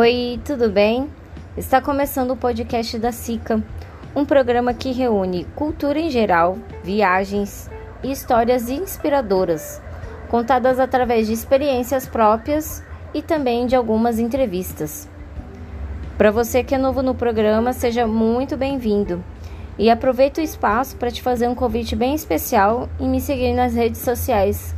Oi, tudo bem? Está começando o podcast da SICA, um programa que reúne cultura em geral, viagens e histórias inspiradoras, contadas através de experiências próprias e também de algumas entrevistas. Para você que é novo no programa, seja muito bem-vindo e aproveito o espaço para te fazer um convite bem especial e me seguir nas redes sociais,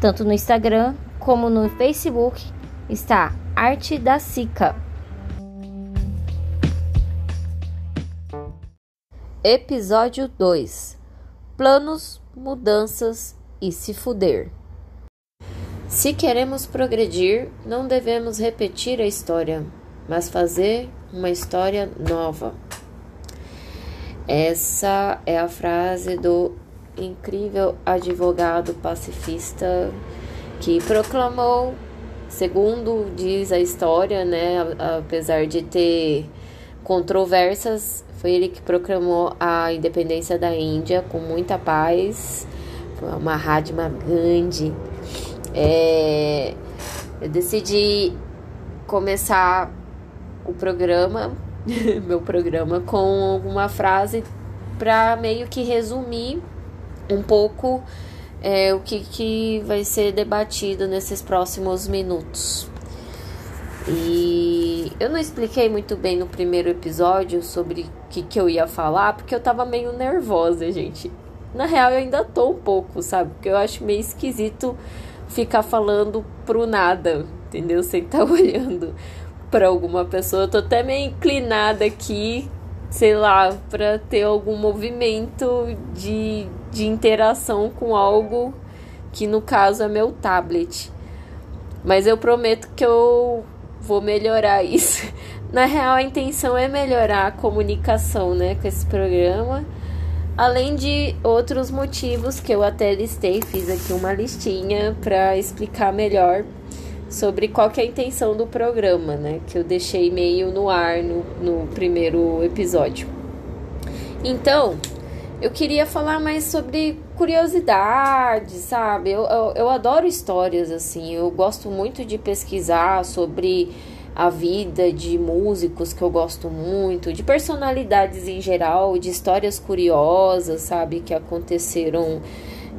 tanto no Instagram como no Facebook. Está Arte da Sica. Episódio 2 Planos, mudanças e se fuder. Se queremos progredir, não devemos repetir a história, mas fazer uma história nova. Essa é a frase do incrível advogado pacifista que proclamou Segundo diz a história, né, apesar de ter controvérsias, foi ele que proclamou a independência da Índia com muita paz. Foi uma Mahatma Gandhi. É, eu decidi começar o programa, meu programa, com uma frase para meio que resumir um pouco é, o que, que vai ser debatido nesses próximos minutos. E eu não expliquei muito bem no primeiro episódio sobre o que, que eu ia falar, porque eu tava meio nervosa, gente. Na real, eu ainda tô um pouco, sabe? Porque eu acho meio esquisito ficar falando pro nada, entendeu? Sem estar tá olhando para alguma pessoa. Eu tô até meio inclinada aqui, sei lá, para ter algum movimento de, de interação com algo que no caso é meu tablet. Mas eu prometo que eu vou melhorar isso. Na real, a intenção é melhorar a comunicação, né, com esse programa. Além de outros motivos que eu até listei, fiz aqui uma listinha para explicar melhor sobre qual que é a intenção do programa, né? Que eu deixei meio no ar no, no primeiro episódio. Então, eu queria falar mais sobre curiosidades, sabe? Eu, eu, eu adoro histórias, assim. Eu gosto muito de pesquisar sobre a vida de músicos que eu gosto muito, de personalidades em geral, de histórias curiosas, sabe? Que aconteceram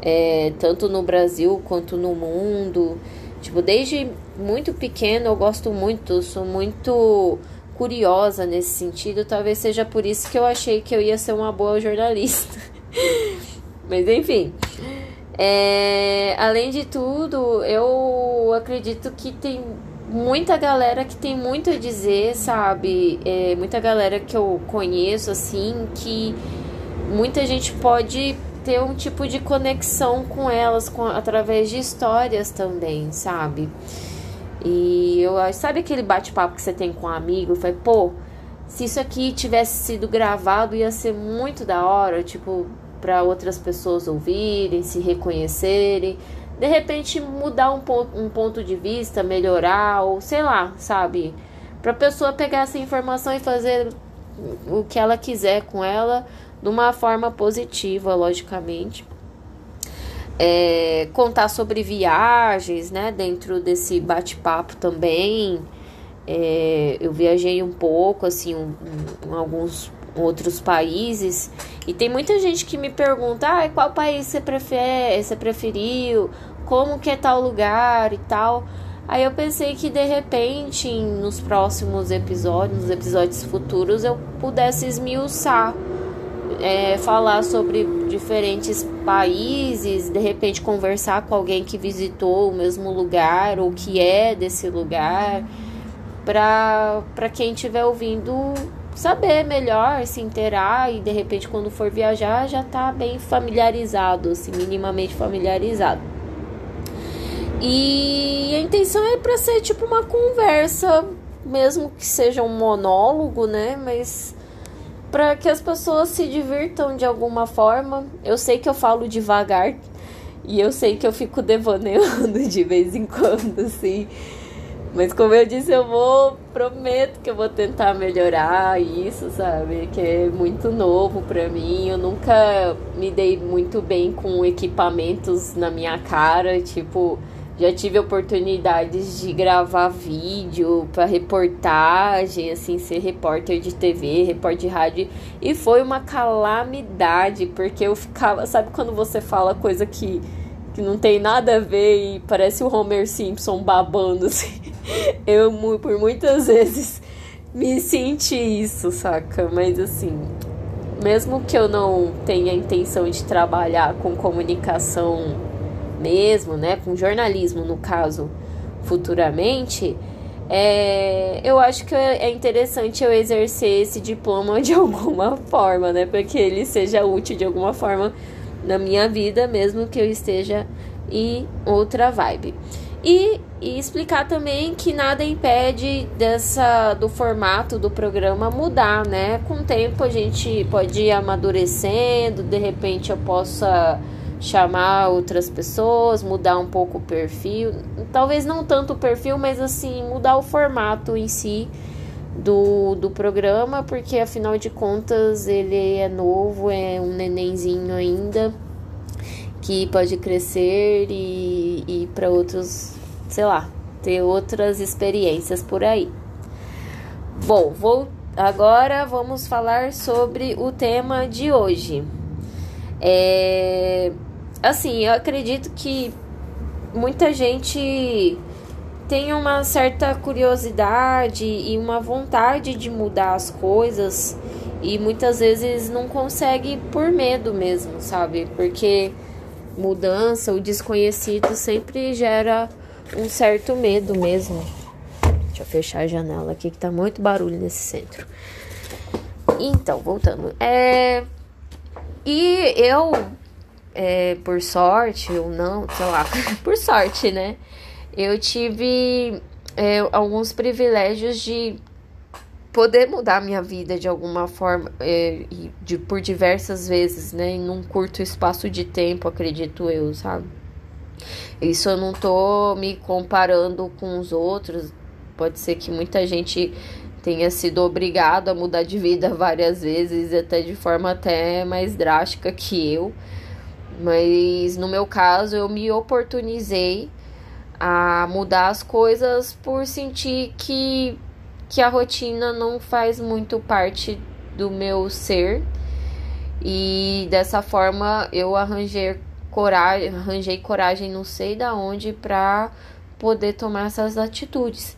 é, tanto no Brasil quanto no mundo. Tipo, desde muito pequeno eu gosto muito, sou muito curiosa nesse sentido. Talvez seja por isso que eu achei que eu ia ser uma boa jornalista. Mas enfim. É, além de tudo, eu acredito que tem muita galera que tem muito a dizer, sabe? É, muita galera que eu conheço, assim, que muita gente pode ter um tipo de conexão com elas com, através de histórias também, sabe? E eu sabe aquele bate-papo que você tem com um amigo? Foi, pô, se isso aqui tivesse sido gravado, ia ser muito da hora, tipo, para outras pessoas ouvirem, se reconhecerem. De repente mudar um ponto, um ponto de vista, melhorar, ou sei lá, sabe? Pra pessoa pegar essa informação e fazer o que ela quiser com ela de uma forma positiva, logicamente. É, contar sobre viagens, né? Dentro desse bate-papo também. É, eu viajei um pouco, assim, um, um, alguns outros países. E tem muita gente que me pergunta, ah, qual país você prefere, você preferiu? Como que é tal lugar e tal. Aí eu pensei que de repente, nos próximos episódios, nos episódios futuros, eu pudesse esmiuçar é, falar sobre diferentes países, de repente conversar com alguém que visitou o mesmo lugar ou que é desse lugar, para quem estiver ouvindo saber melhor, se inteirar e de repente quando for viajar já tá bem familiarizado, assim, minimamente familiarizado. E a intenção é para ser tipo uma conversa, mesmo que seja um monólogo, né? Mas para que as pessoas se divirtam de alguma forma. Eu sei que eu falo devagar e eu sei que eu fico devaneando de vez em quando, assim. Mas como eu disse, eu vou, prometo que eu vou tentar melhorar isso, sabe? Que é muito novo para mim. Eu nunca me dei muito bem com equipamentos na minha cara, tipo Já tive oportunidades de gravar vídeo para reportagem, assim, ser repórter de TV, repórter de rádio, e foi uma calamidade, porque eu ficava, sabe quando você fala coisa que, que não tem nada a ver e parece o Homer Simpson babando, assim. Eu, por muitas vezes, me senti isso, saca? Mas assim, mesmo que eu não tenha intenção de trabalhar com comunicação mesmo, né, com jornalismo no caso, futuramente, é, eu acho que é interessante eu exercer esse diploma de alguma forma, né, para que ele seja útil de alguma forma na minha vida, mesmo que eu esteja em outra vibe. E, e, explicar também que nada impede dessa do formato do programa mudar, né? Com o tempo a gente pode ir amadurecendo, de repente eu possa chamar outras pessoas, mudar um pouco o perfil. Talvez não tanto o perfil, mas assim, mudar o formato em si do, do programa, porque afinal de contas ele é novo, é um nenenzinho ainda, que pode crescer e ir para outros, sei lá, ter outras experiências por aí. Bom, vou agora vamos falar sobre o tema de hoje. É, assim, eu acredito que muita gente tem uma certa curiosidade e uma vontade de mudar as coisas e muitas vezes não consegue por medo mesmo, sabe? Porque mudança, o desconhecido sempre gera um certo medo mesmo. Deixa eu fechar a janela aqui que tá muito barulho nesse centro. Então, voltando. É... E eu é, por sorte ou não, sei lá, por sorte, né? Eu tive é, alguns privilégios de poder mudar minha vida de alguma forma, é, de, por diversas vezes, né? Em um curto espaço de tempo, acredito eu, sabe? Isso eu não tô me comparando com os outros. Pode ser que muita gente tenha sido obrigado a mudar de vida várias vezes, até de forma até mais drástica que eu. Mas no meu caso, eu me oportunizei a mudar as coisas por sentir que, que a rotina não faz muito parte do meu ser. E dessa forma eu arranjei coragem, arranjei coragem não sei da onde para poder tomar essas atitudes.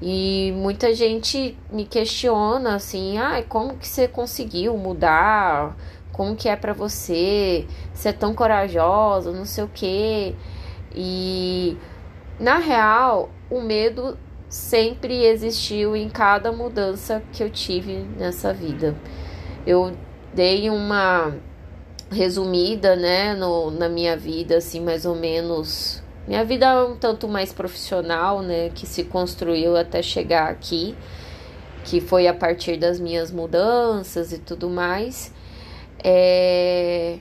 E muita gente me questiona assim, ah, como que você conseguiu mudar? Como que é para você ser tão corajosa, não sei o quê. E na real, o medo sempre existiu em cada mudança que eu tive nessa vida. Eu dei uma resumida, né, no, na minha vida, assim, mais ou menos. Minha vida é um tanto mais profissional, né, que se construiu até chegar aqui, que foi a partir das minhas mudanças e tudo mais. É,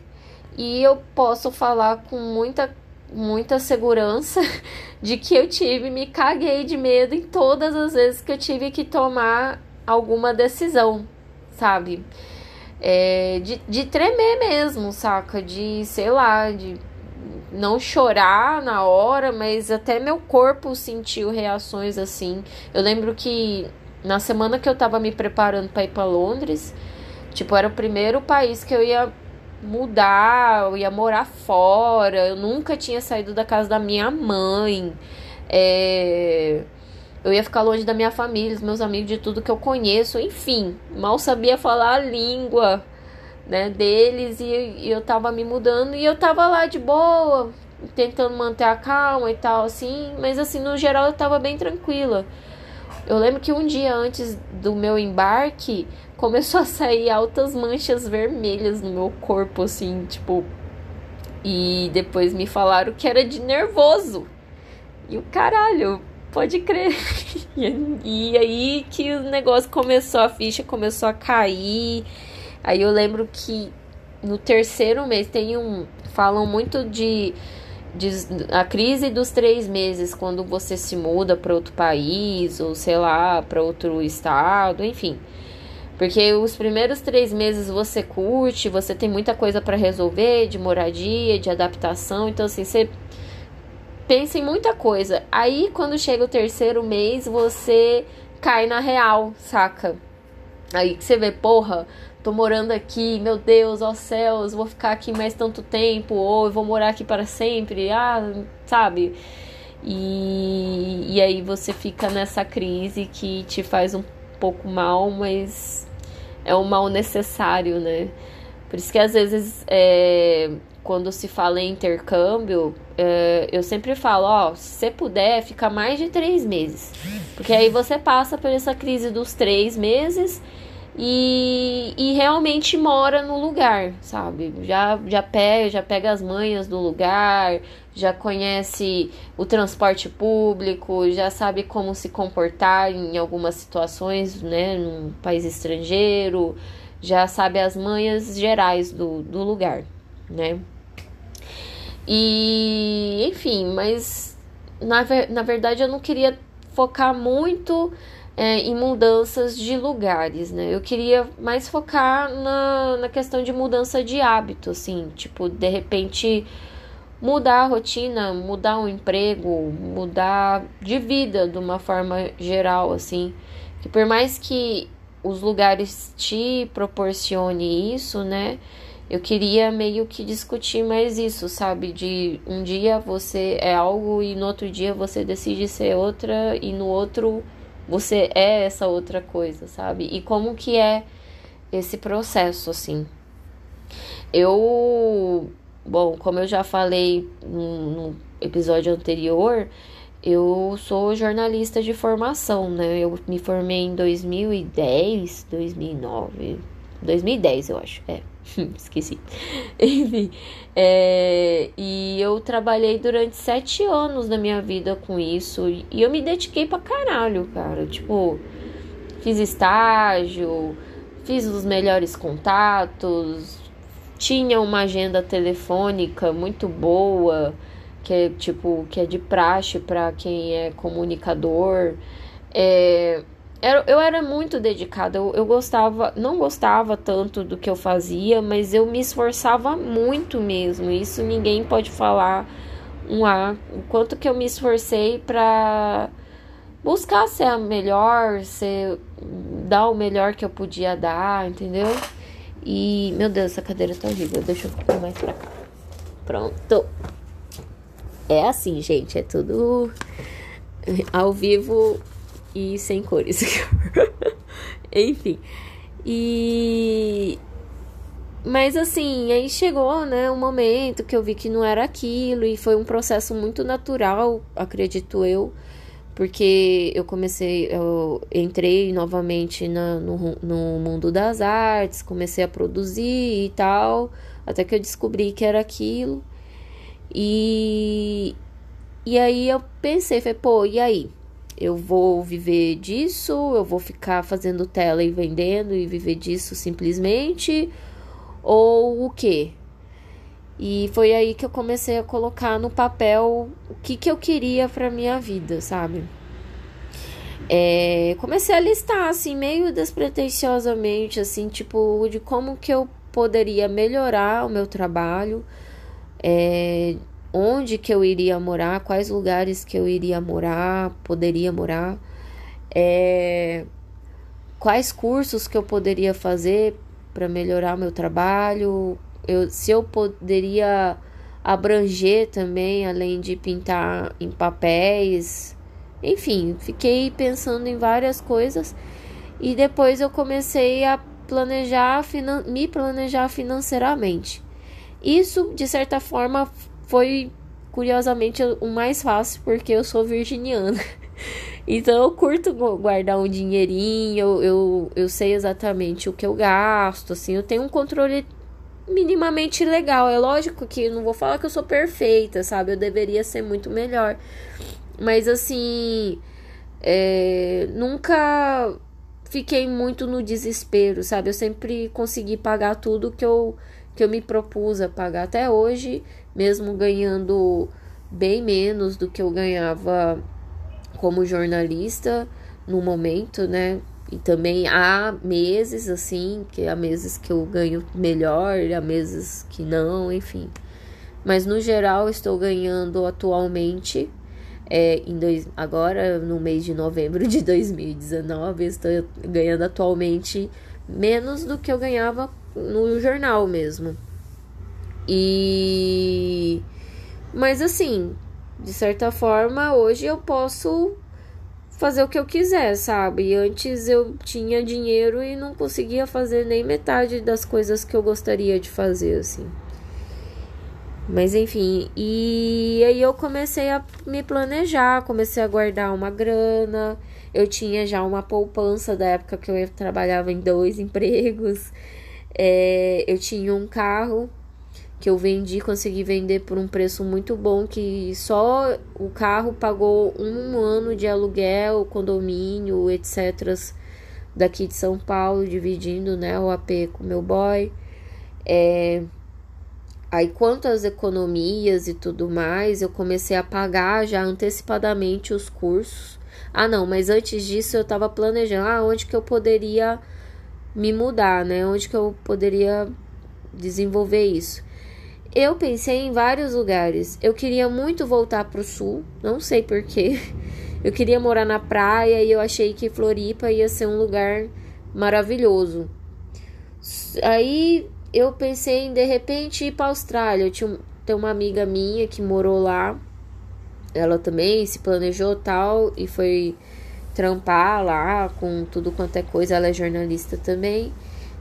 e eu posso falar com muita, muita segurança de que eu tive, me caguei de medo em todas as vezes que eu tive que tomar alguma decisão, sabe? É, de, de tremer mesmo, saca? De, sei lá, de não chorar na hora, mas até meu corpo sentiu reações assim. Eu lembro que na semana que eu tava me preparando para ir para Londres, Tipo, era o primeiro país que eu ia mudar, eu ia morar fora. Eu nunca tinha saído da casa da minha mãe. É... Eu ia ficar longe da minha família, dos meus amigos, de tudo que eu conheço. Enfim, mal sabia falar a língua né, deles e, eu tava me mudando e eu tava lá de boa, tentando manter a calma e tal, assim. Mas, assim, no geral eu tava bem tranquila. Eu lembro que um dia antes do meu embarque, começou a sair altas manchas vermelhas no meu corpo, assim, tipo. E depois me falaram que era de nervoso. E o caralho, pode crer. e aí que o negócio começou, a ficha começou a cair. Aí eu lembro que no terceiro mês tem um. Falam muito de, a crise dos três meses, quando você se muda para outro país, ou sei lá, para outro estado, enfim. Porque os primeiros três meses você curte, você tem muita coisa para resolver de moradia, de adaptação. Então, assim, você pensa em muita coisa. Aí quando chega o terceiro mês, você cai na real, saca? Aí que você vê, porra, tô morando aqui, meu Deus, ó céus, vou ficar aqui mais tanto tempo, ou eu vou morar aqui para sempre, ah, sabe? E, e aí você fica nessa crise que te faz um pouco mal, mas é um mal necessário, né? Por isso que às vezes, é, quando se fala em intercâmbio, é, eu sempre falo, ó, se você puder, fica mais de três meses. Porque aí você passa por essa crise dos três meses e, e realmente mora no lugar, sabe? Já, já, pega, já pega as manhas do lugar, já conhece o transporte público, já sabe como se comportar em algumas situações, né, num país estrangeiro, já sabe as manhas gerais do, do lugar, né? E, enfim, mas na, na verdade eu não queria focar muito é, em mudanças de lugares, né? Eu queria mais focar na, na questão de mudança de hábito, assim, tipo, de repente mudar a rotina, mudar o emprego, mudar de vida de uma forma geral, assim. Que por mais que os lugares te proporcione isso, né? Eu queria meio que discutir mais isso, sabe? De um dia você é algo e no outro dia você decide ser outra e no outro você é essa outra coisa, sabe? E como que é esse processo, assim. Eu, bom, como eu já falei no, episódio anterior, eu sou jornalista de formação, né? Eu me formei em 2010, 2009, 2010 eu acho, é. Esqueci. Enfim. É, e eu trabalhei durante sete anos da minha vida com isso. E eu me dediquei pra caralho, cara. Tipo, fiz estágio, fiz os melhores contatos, tinha uma agenda telefônica muito boa, que é tipo, que é de praxe para quem é comunicador. É, eu era muito dedicada, eu, eu gostava, não gostava tanto do que eu fazia, mas eu me esforçava muito mesmo. Isso ninguém pode falar um A, o quanto que eu me esforcei para buscar ser a melhor, ser dar o melhor que eu podia dar, entendeu? E, meu Deus, essa cadeira tá horrível. Deixa eu ficar mais pra cá. Pronto. É assim, gente, é tudo ao vivo e sem cores. Enfim. E. Mas assim, aí chegou, né, um momento que eu vi que não era aquilo e foi um processo muito natural, acredito eu, porque eu comecei, eu entrei novamente na, no, no mundo das artes, comecei a produzir e tal, até que eu descobri que era aquilo. E, e aí eu pensei, falei, pô, e aí? Eu vou viver disso, eu vou ficar fazendo tela e vendendo e viver disso simplesmente, ou o quê? E foi aí que eu comecei a colocar no papel o que, que eu queria para minha vida, sabe? É, comecei a listar, assim, meio despretensiosamente, assim, tipo, de como que eu poderia melhorar o meu trabalho, é, onde que eu iria morar, quais lugares que eu iria morar, poderia morar, é, quais cursos que eu poderia fazer para melhorar meu trabalho, eu, se eu poderia abranger também, além de pintar em papéis, enfim, fiquei pensando em várias coisas e depois eu comecei a planejar, me planejar financeiramente. Isso, de certa forma, foi curiosamente o mais fácil porque eu sou virginiana. Então eu curto guardar um dinheirinho, eu, eu, eu sei exatamente o que eu gasto, assim, eu tenho um controle minimamente legal. É lógico que não vou falar que eu sou perfeita, sabe? Eu deveria ser muito melhor. Mas assim, é, nunca fiquei muito no desespero, sabe? Eu sempre consegui pagar tudo que eu, que eu me propus a pagar até hoje mesmo ganhando bem menos do que eu ganhava como jornalista no momento, né? E também há meses assim, que há meses que eu ganho melhor, há meses que não, enfim. Mas no geral estou ganhando atualmente é, em dois, agora no mês de novembro de 2019 estou ganhando atualmente menos do que eu ganhava no jornal mesmo. E mas assim, de certa forma, hoje eu posso fazer o que eu quiser, sabe? Antes eu tinha dinheiro e não conseguia fazer nem metade das coisas que eu gostaria de fazer, assim. Mas enfim, e aí eu comecei a me planejar, comecei a guardar uma grana. Eu tinha já uma poupança da época que eu trabalhava em dois empregos. É, eu tinha um carro que eu vendi, consegui vender por um preço muito bom, que só o carro pagou um ano de aluguel, condomínio, etc. daqui de São Paulo, dividindo né, o AP com meu boy. É, aí quanto às economias e tudo mais, eu comecei a pagar já antecipadamente os cursos. Ah, não, mas antes disso eu estava planejando ah, onde que eu poderia me mudar, né? Onde que eu poderia desenvolver isso. Eu pensei em vários lugares. Eu queria muito voltar para o sul, não sei porquê. Eu queria morar na praia e eu achei que Floripa ia ser um lugar maravilhoso. Aí eu pensei em de repente ir para Austrália. Eu tinha uma amiga minha que morou lá. Ela também se planejou tal e foi trampar lá com tudo quanto é coisa. Ela é jornalista também.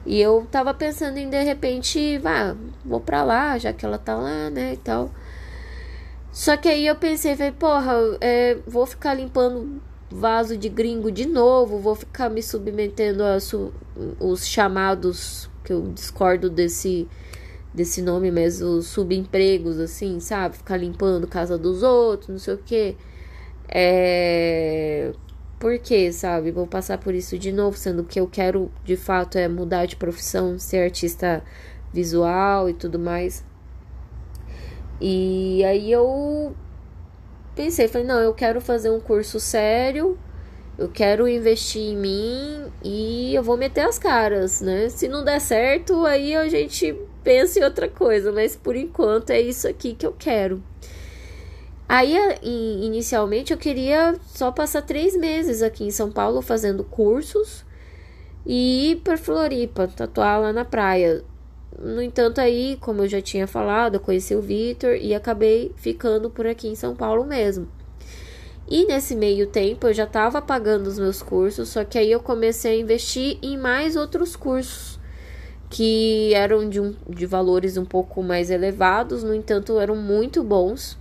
E eu tava pensando em de repente, vá, vou pra lá, já que ela tá lá, né, e tal. Só que aí eu pensei, falei, porra, é, vou ficar limpando vaso de gringo de novo, vou ficar me submetendo a os chamados, que eu discordo desse, desse nome mesmo, os subempregos, assim, sabe? Ficar limpando casa dos outros, não sei o quê. É por quê, sabe? Vou passar por isso de novo, sendo que eu quero de fato é mudar de profissão, ser artista visual e tudo mais. E aí eu pensei, falei, não, eu quero fazer um curso sério, eu quero investir em mim e eu vou meter as caras, né? Se não der certo, aí a gente pensa em outra coisa, mas por enquanto é isso aqui que eu quero. Aí, inicialmente, eu queria só passar três meses aqui em São Paulo fazendo cursos e ir para Floripa, tatuar lá na praia. No entanto, aí, como eu já tinha falado, eu conheci o Vitor e acabei ficando por aqui em São Paulo mesmo. E nesse meio tempo eu já estava pagando os meus cursos, só que aí eu comecei a investir em mais outros cursos que eram de, um, de valores um pouco mais elevados, no entanto, eram muito bons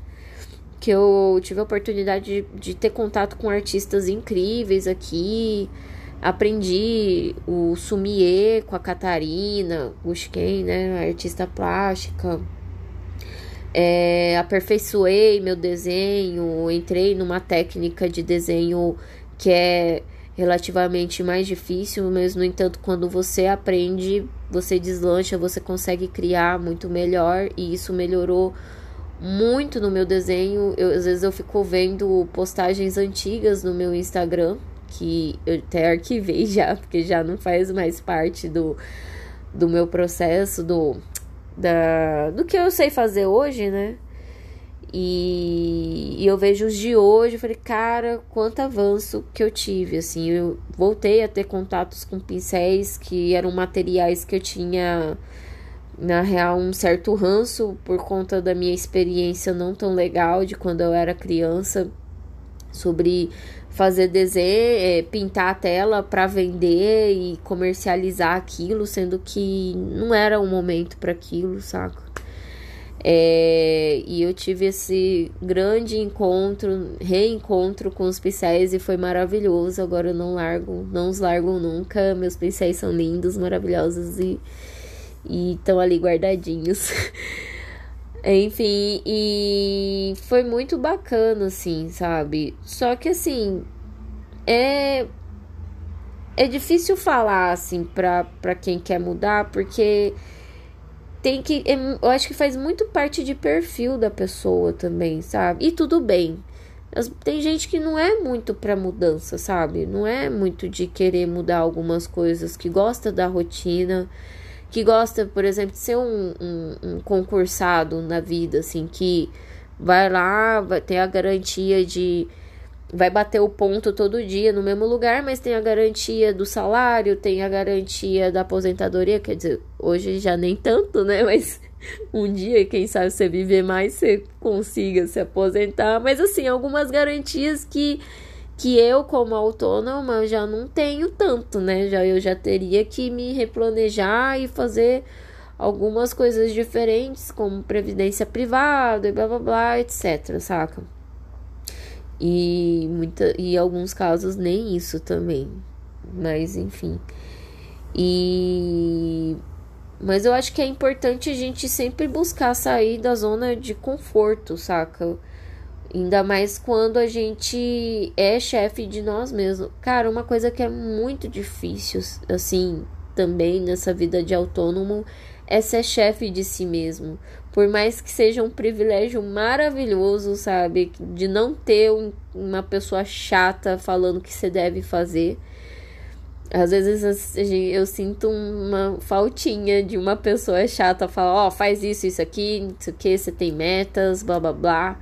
que eu tive a oportunidade de, de ter contato com artistas incríveis aqui. Aprendi o sumier com a Catarina Gushken, né, artista plástica. É, aperfeiçoei meu desenho, entrei numa técnica de desenho que é relativamente mais difícil, mas no entanto, quando você aprende, você deslancha, você consegue criar muito melhor e isso melhorou muito no meu desenho. Eu, às vezes eu fico vendo postagens antigas no meu Instagram, que eu até arquivei já, porque já não faz mais parte do, do meu processo, do, da, do que eu sei fazer hoje, né? E, e eu vejo os de hoje, eu falei, cara, quanto avanço que eu tive, assim, eu voltei a ter contatos com pincéis que eram materiais que eu tinha na real, um certo ranço por conta da minha experiência não tão legal de quando eu era criança sobre fazer desenho, é, pintar a tela para vender e comercializar aquilo, sendo que não era o momento para aquilo, saca? É, e eu tive esse grande encontro, reencontro com os pincéis e foi maravilhoso. Agora eu não largo, não os largo nunca. Meus pincéis são lindos, maravilhosos e e estão ali guardadinhos. Enfim, e foi muito bacana, assim, sabe? Só que, assim, é. É difícil falar, assim, pra, pra quem quer mudar, porque tem que. É, eu acho que faz muito parte de perfil da pessoa também, sabe? E tudo bem. Tem gente que não é muito pra mudança, sabe? Não é muito de querer mudar algumas coisas, que gosta da rotina que gosta, por exemplo, de ser um, um, um concursado na vida, assim, que vai lá, vai ter a garantia de vai bater o ponto todo dia no mesmo lugar, mas tem a garantia do salário, tem a garantia da aposentadoria, quer dizer, hoje já nem tanto, né? Mas um dia, quem sabe você viver mais, você consiga se aposentar, mas assim, algumas garantias que que eu como autônoma já não tenho tanto, né? Já eu já teria que me replanejar e fazer algumas coisas diferentes, como previdência privada e blá blá blá, etc, saca? E muita e alguns casos nem isso também. Mas enfim. E mas eu acho que é importante a gente sempre buscar sair da zona de conforto, saca? Ainda mais quando a gente é chefe de nós mesmos. Cara, uma coisa que é muito difícil, assim, também nessa vida de autônomo é ser chefe de si mesmo. Por mais que seja um privilégio maravilhoso, sabe? De não ter um, uma pessoa chata falando o que você deve fazer. Às vezes eu sinto uma faltinha de uma pessoa chata falar, ó, oh, faz isso, isso aqui, isso aqui, você tem metas, blá blá blá.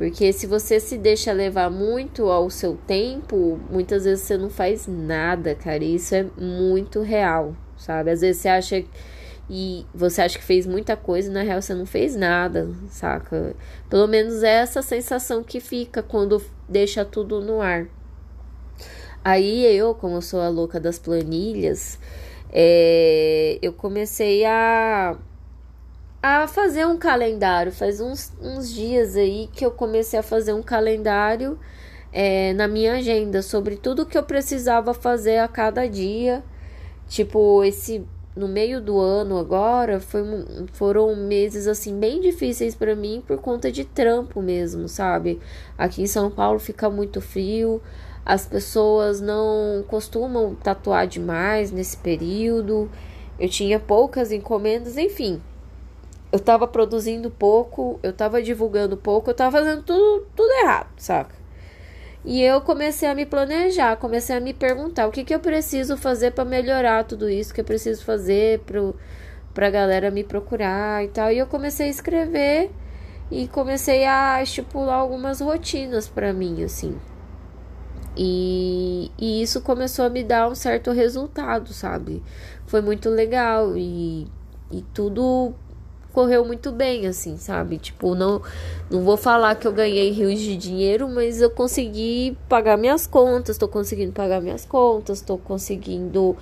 Porque se você se deixa levar muito ao seu tempo, muitas vezes você não faz nada, cara. E isso é muito real, sabe? Às vezes você acha e você acha que fez muita coisa e na real você não fez nada, saca? Pelo menos é essa sensação que fica quando deixa tudo no ar. Aí eu, como eu sou a louca das planilhas, é, eu comecei a a fazer um calendário. Faz uns, uns dias aí que eu comecei a fazer um calendário é, na minha agenda sobre tudo que eu precisava fazer a cada dia. Tipo, esse no meio do ano agora foi, foram meses assim bem difíceis para mim por conta de trampo mesmo, sabe? Aqui em São Paulo fica muito frio, as pessoas não costumam tatuar demais nesse período. Eu tinha poucas encomendas, enfim eu tava produzindo pouco, eu tava divulgando pouco, eu tava fazendo tudo, tudo errado, saca? E eu comecei a me planejar, comecei a me perguntar o que, que eu preciso fazer para melhorar tudo isso, que eu preciso fazer pro, pra galera me procurar e tal. E eu comecei a escrever e comecei a estipular algumas rotinas para mim, assim. E, e isso começou a me dar um certo resultado, sabe? Foi muito legal e, e tudo correu muito bem, assim, sabe? Tipo, não, não vou falar que eu ganhei rios de dinheiro, mas eu consegui pagar minhas contas, tô conseguindo pagar minhas contas, tô conseguindo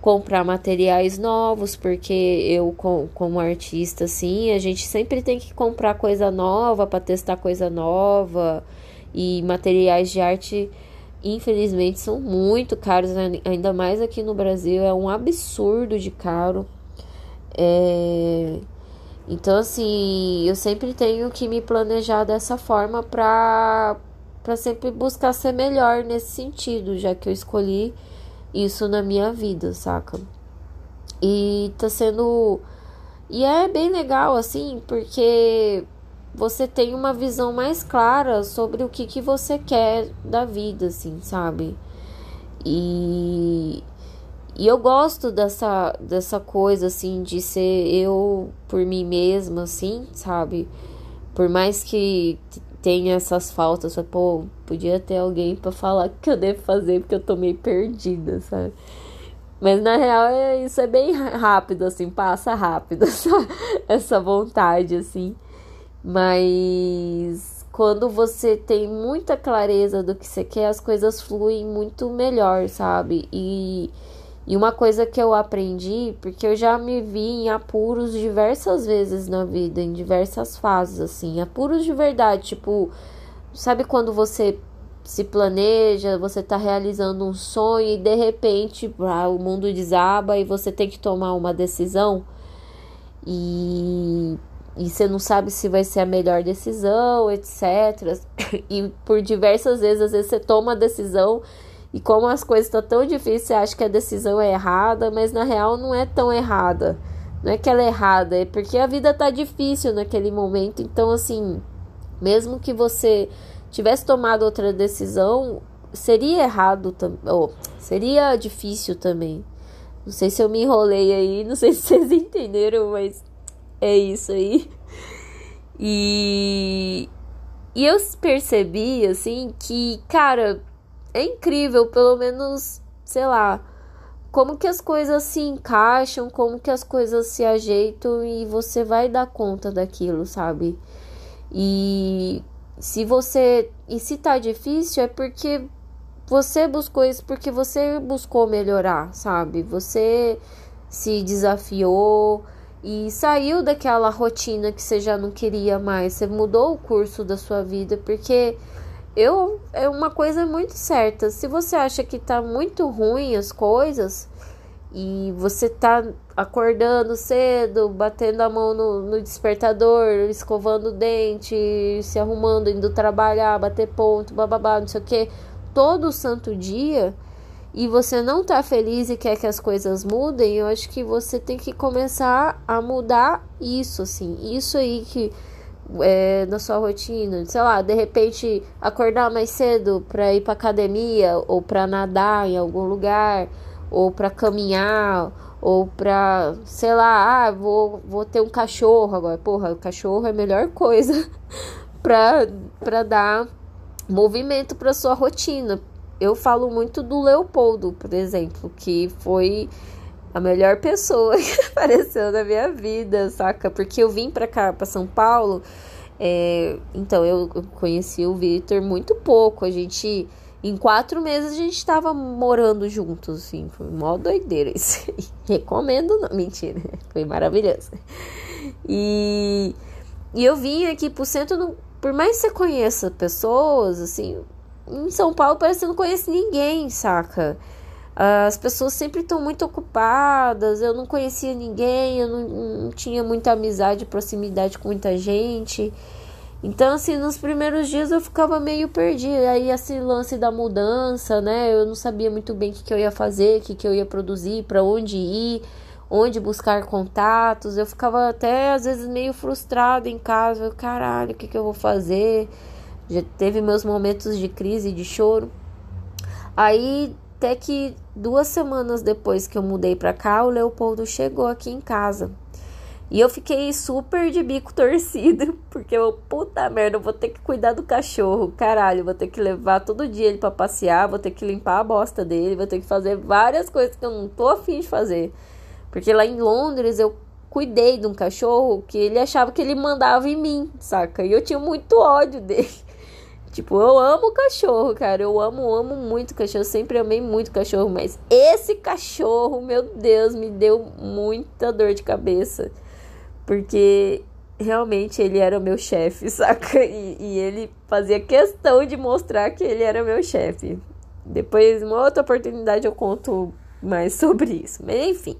comprar materiais novos, porque eu, como artista, assim, a gente sempre tem que comprar coisa nova para testar coisa nova e materiais de arte. Infelizmente são muito caros, ainda mais aqui no Brasil, é um absurdo de caro. É, então, assim, eu sempre tenho que me planejar dessa forma para para sempre buscar ser melhor nesse sentido, já que eu escolhi isso na minha vida, saca? E tá sendo e é bem legal assim, porque você tem uma visão mais clara sobre o que que você quer da vida, assim, sabe? E e eu gosto dessa, dessa coisa, assim, de ser eu por mim mesma, assim, sabe? Por mais que tenha essas faltas, pô, podia ter alguém para falar o que eu devo fazer, porque eu tô meio perdida, sabe? Mas na real é, isso é bem rápido, assim, passa rápido essa, essa vontade, assim. Mas quando você tem muita clareza do que você quer, as coisas fluem muito melhor, sabe? E e uma coisa que eu aprendi, porque eu já me vi em apuros diversas vezes na vida, em diversas fases, assim, apuros de verdade, tipo, sabe quando você se planeja, você tá realizando um sonho e de repente ah, o mundo desaba e você tem que tomar uma decisão e, e você não sabe se vai ser a melhor decisão, etc. E por diversas vezes, às vezes você toma a decisão e como as coisas estão tão difíceis, você acha que a decisão é errada, mas na real não é tão errada. Não é que ela é errada, é porque a vida tá difícil naquele momento. Então, assim, mesmo que você tivesse tomado outra decisão, seria errado também. Oh, seria difícil também. Não sei se eu me enrolei aí, não sei se vocês entenderam, mas é isso aí. E, e eu percebi, assim, que, cara, é incrível, pelo menos, sei lá, como que as coisas se encaixam, como que as coisas se ajeitam e você vai dar conta daquilo, sabe? E se você. E se tá difícil, é porque você buscou isso, porque você buscou melhorar, sabe? Você se desafiou e saiu daquela rotina que você já não queria mais. Você mudou o curso da sua vida, porque eu é uma coisa muito certa. Se você acha que tá muito ruim as coisas e você tá acordando cedo, batendo a mão no, no despertador, escovando o dente, se arrumando, indo trabalhar, bater ponto, bababá, não sei o que, todo santo dia e você não tá feliz e quer que as coisas mudem, eu acho que você tem que começar a mudar isso, assim. Isso aí que é, na sua rotina, sei lá, de repente acordar mais cedo para ir para academia ou para nadar em algum lugar, ou para caminhar, ou para, sei lá, ah, vou, vou ter um cachorro agora. Porra, o cachorro é a melhor coisa para para dar movimento para sua rotina, eu falo muito do Leopoldo, por exemplo, que foi a melhor pessoa que apareceu na minha vida, saca? Porque eu vim pra cá, pra São Paulo, é, então eu conheci o Victor muito pouco. A gente, em quatro meses, a gente tava morando juntos, assim. Foi mó doideira isso. Recomendo, não, mentira. Foi maravilhoso. E, e eu vim aqui pro centro, por mais que você conheça pessoas, assim, em São Paulo parece que eu não conheço ninguém, saca? As pessoas sempre estão muito ocupadas, eu não conhecia ninguém, eu não, não tinha muita amizade, proximidade com muita gente. Então, assim, nos primeiros dias eu ficava meio perdida. Aí, esse lance da mudança, né? Eu não sabia muito bem o que, que eu ia fazer, o que, que eu ia produzir, para onde ir, onde buscar contatos. Eu ficava até, às vezes, meio frustrada em casa. Caralho, o que, que eu vou fazer? Já teve meus momentos de crise, de choro. Aí, até que duas semanas depois que eu mudei pra cá, o Leopoldo chegou aqui em casa. E eu fiquei super de bico torcido, porque eu, puta merda, eu vou ter que cuidar do cachorro, caralho, vou ter que levar todo dia ele para passear, vou ter que limpar a bosta dele, vou ter que fazer várias coisas que eu não tô afim de fazer. Porque lá em Londres eu cuidei de um cachorro que ele achava que ele mandava em mim, saca? E eu tinha muito ódio dele. Tipo, eu amo cachorro, cara. Eu amo, amo muito cachorro. Sempre amei muito cachorro. Mas esse cachorro, meu Deus, me deu muita dor de cabeça. Porque realmente ele era o meu chefe, saca? E, e, ele fazia questão de mostrar que ele era meu chefe. Depois, uma outra oportunidade, eu conto mais sobre isso. Mas enfim.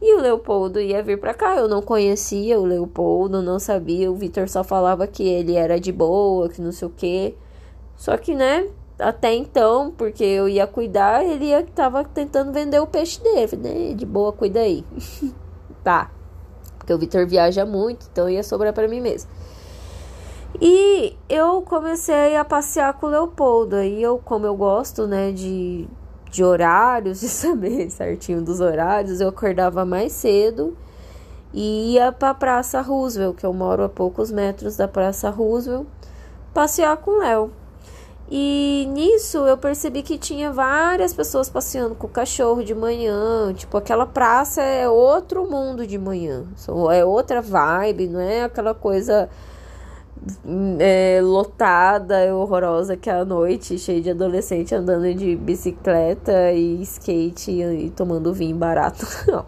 E o Leopoldo ia vir para cá. Eu não conhecia o Leopoldo, não sabia. O Vitor só falava que ele era de boa, que não sei o quê. Só que, né, até então, porque eu ia cuidar, ele ia, tava tentando vender o peixe dele. Né? De boa, cuida aí. tá. Porque o Vitor viaja muito, então ia sobrar para mim mesmo. E eu comecei a passear com o Leopoldo. Aí eu, como eu gosto, né, de de horários, de saber certinho dos horários, eu acordava mais cedo e ia para a Praça Roosevelt, que eu moro a poucos metros da Praça Roosevelt, passear com o Léo. E nisso eu percebi que tinha várias pessoas passeando com o cachorro de manhã. Tipo, aquela praça é outro mundo de manhã. É outra vibe, não é aquela coisa é, lotada e horrorosa que é a noite, cheia de adolescente andando de bicicleta e skate e, e tomando vinho barato.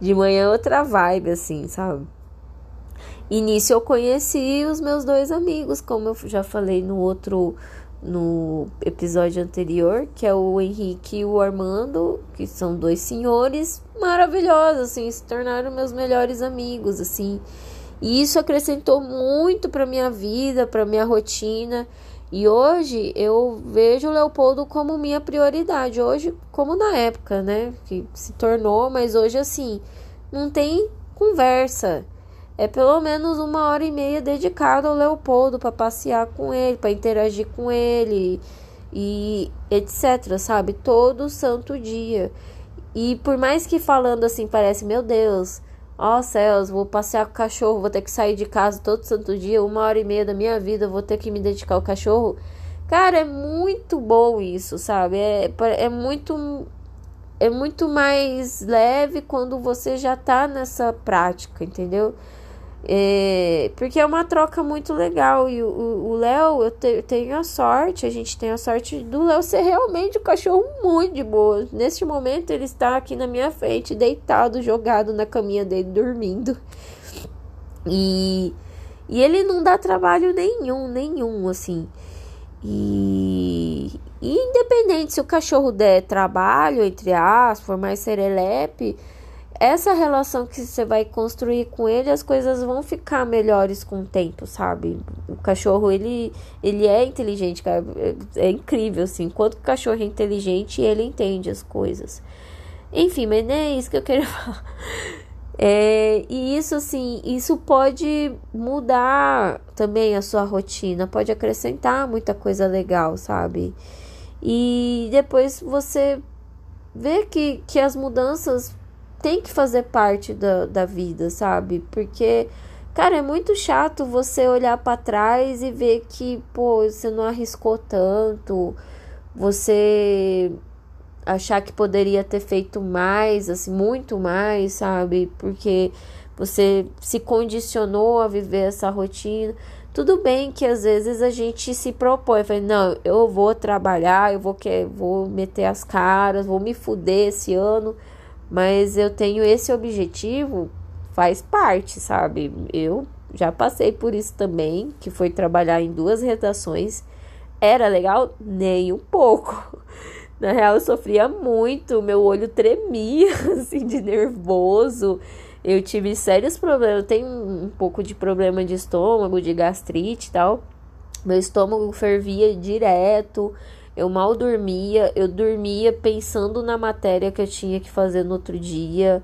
De manhã é outra vibe, assim, sabe? Início eu conheci os meus dois amigos, como eu já falei no outro no episódio anterior, que é o Henrique e o Armando, que são dois senhores maravilhosos, assim, se tornaram meus melhores amigos, assim. E isso acrescentou muito para minha vida, para minha rotina. E hoje eu vejo o Leopoldo como minha prioridade. Hoje, como na época, né? Que se tornou, mas hoje assim, não tem conversa. É pelo menos uma hora e meia dedicada ao Leopoldo para passear com ele, para interagir com ele e etc, sabe? Todo santo dia. E por mais que falando assim parece, meu Deus, ó céus, vou passear com o cachorro, vou ter que sair de casa todo santo dia, uma hora e meia da minha vida, vou ter que me dedicar ao cachorro. Cara, é muito bom isso, sabe? É, é muito é muito mais leve quando você já tá nessa prática, entendeu? É, porque é uma troca muito legal. E o Léo, eu, te, eu, tenho a sorte, a gente tem a sorte do Léo ser realmente um cachorro muito de boa. Neste momento, ele está aqui na minha frente, deitado, jogado na caminha dele, dormindo. E, e ele não dá trabalho nenhum, nenhum, assim. E, e independente se o cachorro der trabalho, entre aspas, for mais serelepe, essa relação que você vai construir com ele, as coisas vão ficar melhores com o tempo, sabe? O cachorro, ele, ele é inteligente, cara. É, é incrível, assim. Enquanto o cachorro é inteligente, ele entende as coisas. Enfim, mas não é isso que eu queria falar. É, e isso, assim, isso pode mudar também a sua rotina, pode acrescentar muita coisa legal, sabe? E depois você vê que, que as mudanças têm que fazer parte da, da vida, sabe? Porque, cara, é muito chato você olhar para trás e ver que, pô, você não arriscou tanto, você achar que poderia ter feito mais, assim, muito mais, sabe? Porque você se condicionou a viver essa rotina. Tudo bem que às vezes a gente se propõe, fala, não, eu vou trabalhar, eu vou que vou meter as caras, vou me fuder esse ano, mas eu tenho esse objetivo, faz parte, sabe? Eu já passei por isso também, que foi trabalhar em duas redações. Era legal? Nem um pouco. Na real, eu sofria muito, meu olho tremia, assim, de nervoso. Eu tive sérios problemas. Eu tenho um, pouco de problema de estômago, de gastrite e tal. Meu estômago fervia direto. Eu mal dormia. Eu dormia pensando na matéria que eu tinha que fazer no outro dia.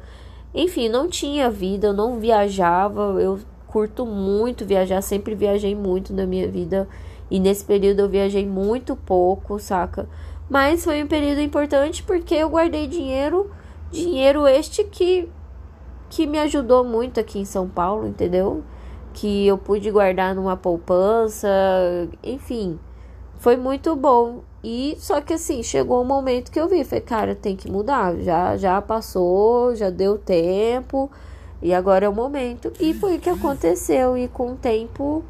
Enfim, não tinha vida, eu não viajava. Eu curto muito viajar, sempre viajei muito na minha vida. E nesse período eu viajei muito pouco, saca? Mas foi um período importante porque eu guardei dinheiro, dinheiro este que que me ajudou muito aqui em São Paulo, entendeu? Que eu pude guardar numa poupança, enfim, foi muito bom. E só que assim, chegou um momento que eu vi, falei, cara, tem que mudar, já já passou, já deu tempo e agora é o momento. E foi o que aconteceu e com o tempo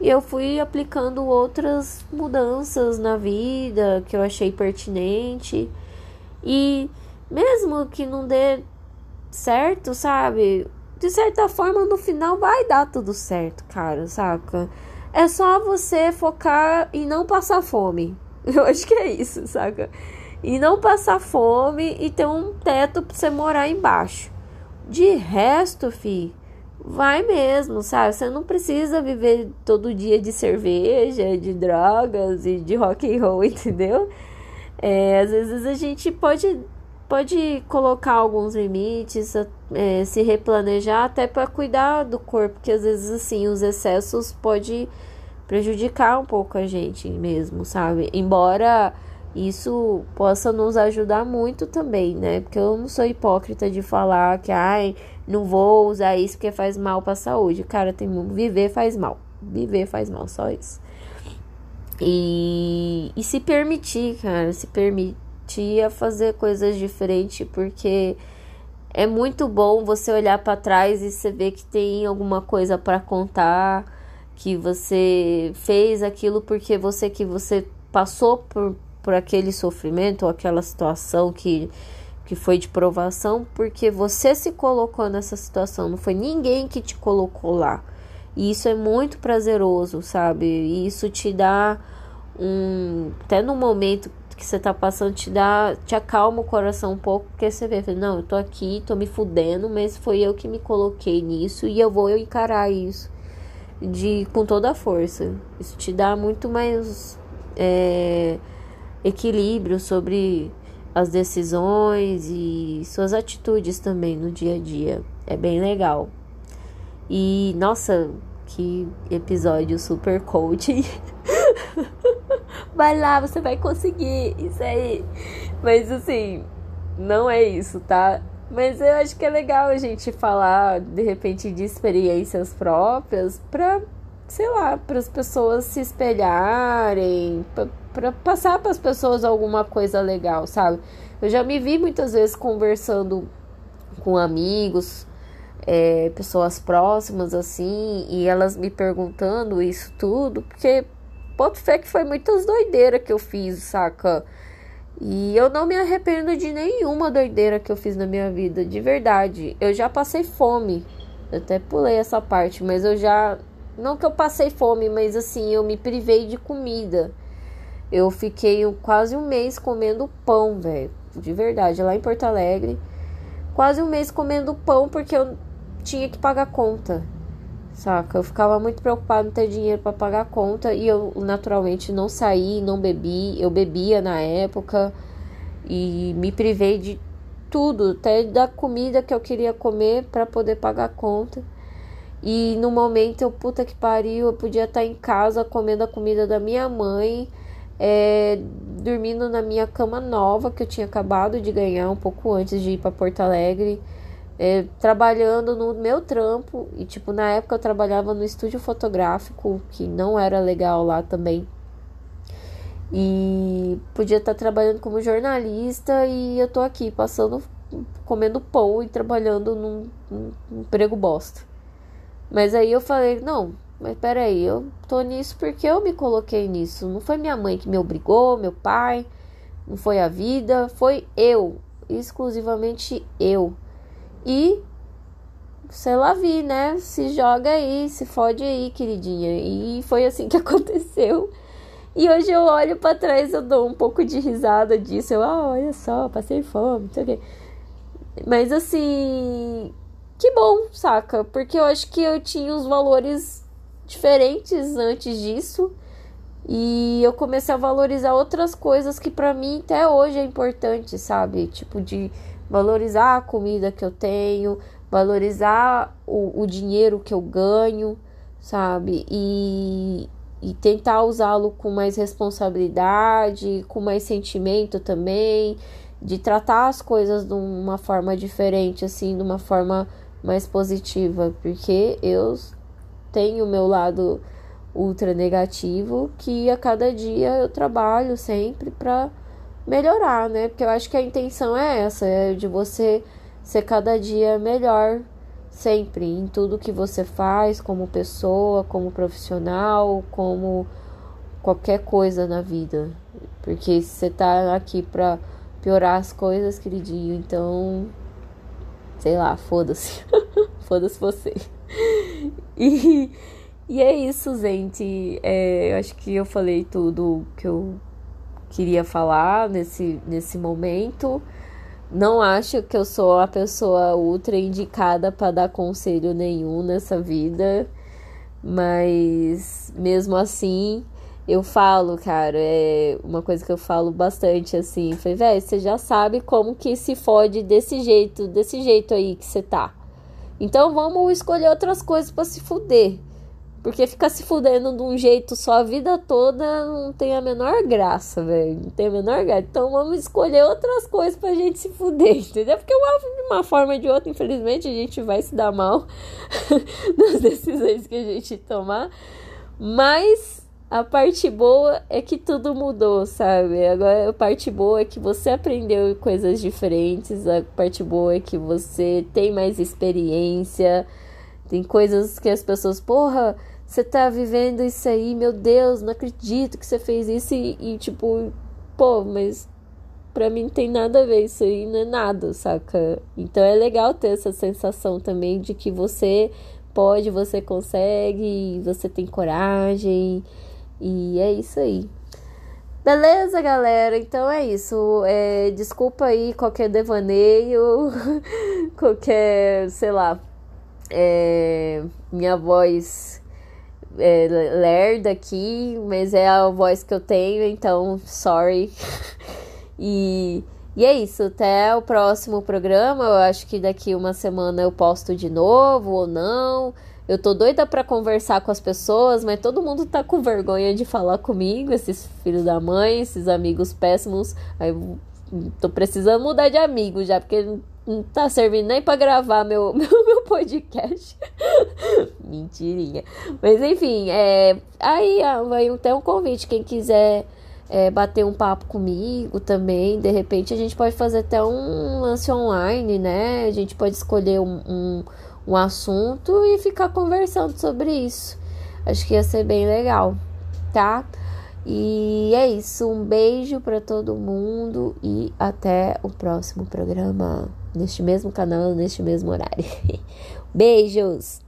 eu fui aplicando outras mudanças na vida que eu achei pertinente. E mesmo que não dê certo, sabe? De certa forma, no final vai dar tudo certo, cara, saca? É só você focar e não passar fome. Eu acho que é isso, saca? E não passar fome e ter um teto pra você morar embaixo. De resto, fi, vai mesmo, sabe? Você não precisa viver todo dia de cerveja, de drogas e de rock and roll, entendeu? É, às vezes a gente pode pode colocar alguns limites, é, se replanejar até para cuidar do corpo, porque às vezes assim os excessos pode prejudicar um pouco a gente mesmo, sabe? Embora isso possa nos ajudar muito também, né? Porque eu não sou hipócrita de falar que ai, não vou usar isso porque faz mal para a saúde. Cara, tem viver faz mal. Viver faz mal, só isso. E, e se permitir, cara, se permitir a fazer coisas diferentes, porque é muito bom você olhar para trás e você ver que tem alguma coisa para contar, que você fez aquilo porque você que você passou por, por aquele sofrimento ou aquela situação que que foi de provação, porque você se colocou nessa situação, não foi ninguém que te colocou lá. E isso é muito prazeroso, sabe? E isso te dá um até no momento que você tá passando te dá, te acalma o coração um pouco, porque você vê, não, eu tô aqui, tô me fudendo, mas foi eu que me coloquei nisso e eu vou encarar isso de com toda a força. Isso te dá muito mais é, equilíbrio sobre as decisões e suas atitudes também no dia a dia. É bem legal. E nossa, que episódio super coaching. vai lá, você vai conseguir. Isso aí. Mas assim, não é isso, tá? Mas eu acho que é legal a gente falar, de repente, de experiências próprias pra, sei lá, para as pessoas se espelharem, para passar para as pessoas alguma coisa legal, sabe? Eu já me vi muitas vezes conversando com amigos, é, pessoas próximas, assim, e elas me perguntando isso tudo, porque pode fé que foi muitas doideiras que eu fiz, saca? E eu não me arrependo de nenhuma doideira que eu fiz na minha vida, de verdade. Eu já passei fome. Eu até pulei essa parte, mas eu já. Não que eu passei fome, mas assim, eu me privei de comida. Eu fiquei quase um mês comendo pão, velho. De verdade, lá em Porto Alegre. Quase um mês comendo pão porque eu tinha que pagar conta saca? Eu ficava muito preocupada em ter dinheiro para pagar a conta e eu naturalmente não saí, não bebi. Eu bebia na época e me privei de tudo, até da comida que eu queria comer para poder pagar a conta. E no momento eu, puta que pariu, eu podia estar em casa comendo a comida da minha mãe, é, dormindo na minha cama nova que eu tinha acabado de ganhar um pouco antes de ir para Porto Alegre é, trabalhando no meu trampo. E, tipo, na época eu trabalhava no estúdio fotográfico, que não era legal lá também. E podia estar trabalhando como jornalista e eu tô aqui passando, comendo pão e trabalhando num, num emprego bosta. Mas aí eu falei, não, mas peraí, eu tô nisso porque eu me coloquei nisso. Não foi minha mãe que me obrigou, meu pai, não foi a vida, foi eu, exclusivamente eu. E sei lá vi, né? Se joga aí, se fode aí, queridinha. E foi assim que aconteceu. E hoje eu olho para trás, eu dou um pouco de risada disso. Eu, ah, olha só, passei fome, não sei o quê. Mas assim, que bom, saca? Porque eu acho que eu tinha os valores diferentes antes disso. E eu comecei a valorizar outras coisas que para mim até hoje é importante, sabe? Tipo de valorizar a comida que eu tenho, valorizar o, o dinheiro que eu ganho, sabe? E, e tentar usá-lo com mais responsabilidade, com mais sentimento também, de tratar as coisas de uma forma diferente, assim, de uma forma mais positiva, porque eu tenho o meu lado ultra negativo que a cada dia eu trabalho sempre para melhorar, né? Porque eu acho que a intenção é essa, é de você ser cada dia melhor sempre em tudo que você faz, como pessoa, como profissional, como qualquer coisa na vida. Porque você tá aqui pra piorar as coisas, queridinho, então sei lá, foda-se. foda-se você. e, e é isso, gente. É, eu acho que eu falei tudo que eu queria falar nesse, nesse momento. Não acho que eu sou a pessoa ultra indicada para dar conselho nenhum nessa vida, mas mesmo assim eu falo, cara, é uma coisa que eu falo bastante assim, foi, velho, você já sabe como que se fode desse jeito, desse jeito aí que você tá. Então vamos escolher outras coisas para se fuder. Porque ficar se fudendo de um jeito só a vida toda não tem a menor graça, velho. Não tem a menor graça. Então vamos escolher outras coisas pra gente se fuder, entendeu? Porque uma, de uma forma ou de outra, infelizmente, a gente vai se dar mal nas decisões que a gente tomar. Mas a parte boa é que tudo mudou, sabe? Agora a parte boa é que você aprendeu coisas diferentes. A parte boa é que você tem mais experiência. Tem coisas que as pessoas, porra você tá vivendo isso aí, meu Deus, não acredito que você fez isso e, e tipo, pô, mas pra mim não tem nada a ver, isso aí não é nada, saca? Então é legal ter essa sensação também de que você pode, você consegue, você tem coragem e é isso aí. Beleza, galera? Então é isso. É, desculpa aí qualquer devaneio, qualquer, sei lá, é, minha voz é, lerda aqui, mas é a voz que eu tenho, então sorry. e, e é isso, até o próximo programa. Eu acho que daqui uma semana eu posto de novo ou não. Eu tô doida para conversar com as pessoas, mas todo mundo tá com vergonha de falar comigo, esses filhos da mãe, esses amigos péssimos. Aí tô precisando mudar de amigo já, porque não tá servindo nem para gravar meu, meu, meu podcast. Mentirinha. Mas enfim, é, aí vai até um convite. Quem quiser é, bater um papo comigo também, de repente a gente pode fazer até um lance online, né? A gente pode escolher um, um, um assunto e ficar conversando sobre isso. Acho que ia ser bem legal, tá? E é isso. Um beijo para todo mundo e até o próximo programa neste mesmo canal, neste mesmo horário. Beijos!